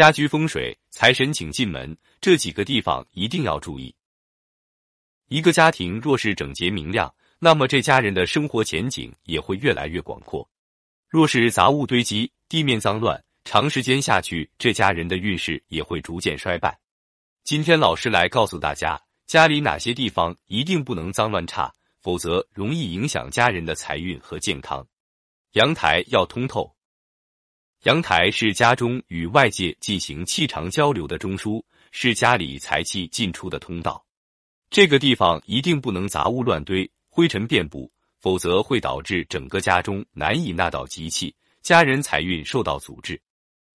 家居风水、财神请进门这几个地方一定要注意。一个家庭若是整洁明亮，那么这家人的生活前景也会越来越广阔。若是杂物堆积、地面脏乱，长时间下去，这家人的运势也会逐渐衰败。今天老师来告诉大家，家里哪些地方一定不能脏乱差，否则容易影响家人的财运和健康。阳台要通透。阳台是家中与外界进行气场交流的中枢，是家里财气进出的通道。这个地方一定不能杂物乱堆、灰尘遍布，否则会导致整个家中难以纳到吉气，家人财运受到阻滞。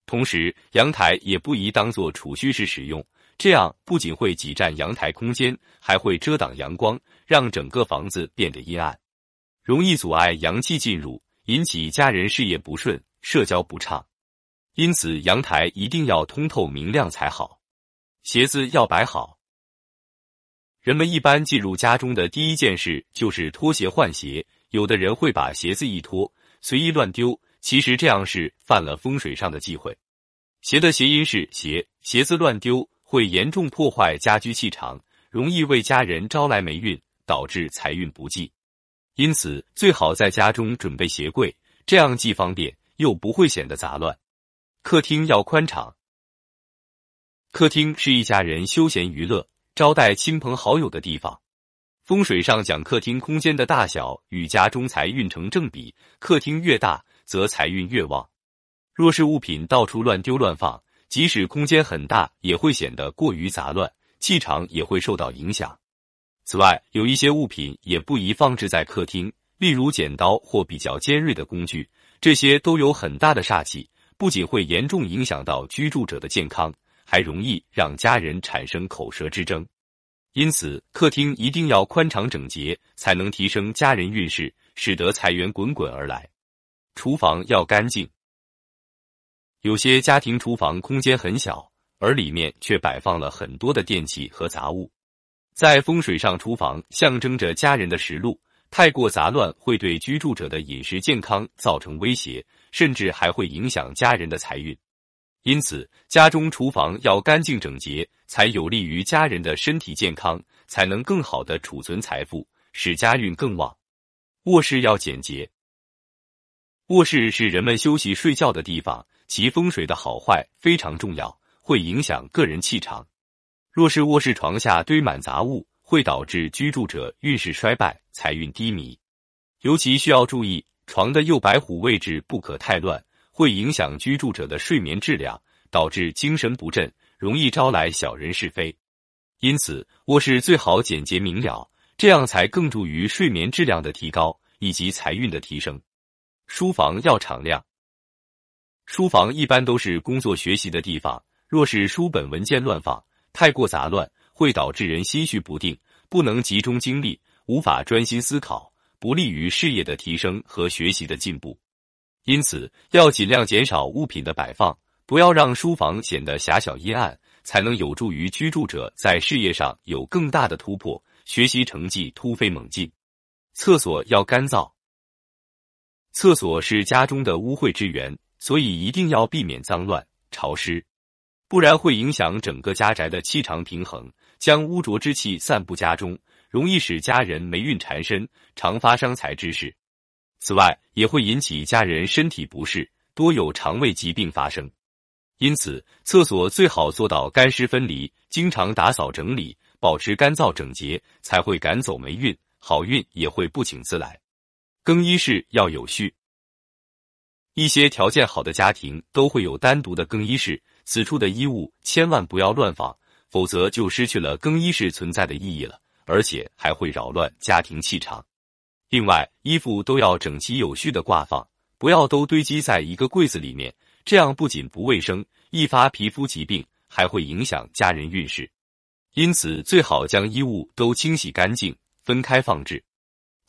同时，阳台也不宜当做储蓄室使用，这样不仅会挤占阳台空间，还会遮挡阳光，让整个房子变得阴暗，容易阻碍阳气进入，引起家人事业不顺。社交不畅，因此阳台一定要通透明亮才好。鞋子要摆好。人们一般进入家中的第一件事就是脱鞋换鞋，有的人会把鞋子一脱随意乱丢，其实这样是犯了风水上的忌讳。鞋的谐音是鞋，鞋子乱丢会严重破坏家居气场，容易为家人招来霉运，导致财运不济。因此最好在家中准备鞋柜，这样既方便。又不会显得杂乱。客厅要宽敞。客厅是一家人休闲娱乐、招待亲朋好友的地方。风水上讲，客厅空间的大小与家中财运成正比，客厅越大，则财运越旺。若是物品到处乱丢乱放，即使空间很大，也会显得过于杂乱，气场也会受到影响。此外，有一些物品也不宜放置在客厅，例如剪刀或比较尖锐的工具。这些都有很大的煞气，不仅会严重影响到居住者的健康，还容易让家人产生口舌之争。因此，客厅一定要宽敞整洁，才能提升家人运势，使得财源滚滚而来。厨房要干净。有些家庭厨房空间很小，而里面却摆放了很多的电器和杂物，在风水上，厨房象征着家人的食禄。太过杂乱会对居住者的饮食健康造成威胁，甚至还会影响家人的财运。因此，家中厨房要干净整洁，才有利于家人的身体健康，才能更好的储存财富，使家运更旺。卧室要简洁。卧室是人们休息睡觉的地方，其风水的好坏非常重要，会影响个人气场。若是卧室床下堆满杂物，会导致居住者运势衰败、财运低迷，尤其需要注意床的右白虎位置不可太乱，会影响居住者的睡眠质量，导致精神不振，容易招来小人是非。因此，卧室最好简洁明了，这样才更助于睡眠质量的提高以及财运的提升。书房要敞亮，书房一般都是工作学习的地方，若是书本文件乱放，太过杂乱。会导致人心绪不定，不能集中精力，无法专心思考，不利于事业的提升和学习的进步。因此，要尽量减少物品的摆放，不要让书房显得狭小阴暗，才能有助于居住者在事业上有更大的突破，学习成绩突飞猛进。厕所要干燥，厕所是家中的污秽之源，所以一定要避免脏乱潮湿，不然会影响整个家宅的气场平衡。将污浊之气散布家中，容易使家人霉运缠身，常发伤财之事。此外，也会引起家人身体不适，多有肠胃疾病发生。因此，厕所最好做到干湿分离，经常打扫整理，保持干燥整洁，才会赶走霉运，好运也会不请自来。更衣室要有序，一些条件好的家庭都会有单独的更衣室，此处的衣物千万不要乱放。否则就失去了更衣室存在的意义了，而且还会扰乱家庭气场。另外，衣服都要整齐有序的挂放，不要都堆积在一个柜子里面，这样不仅不卫生，易发皮肤疾病，还会影响家人运势。因此，最好将衣物都清洗干净，分开放置。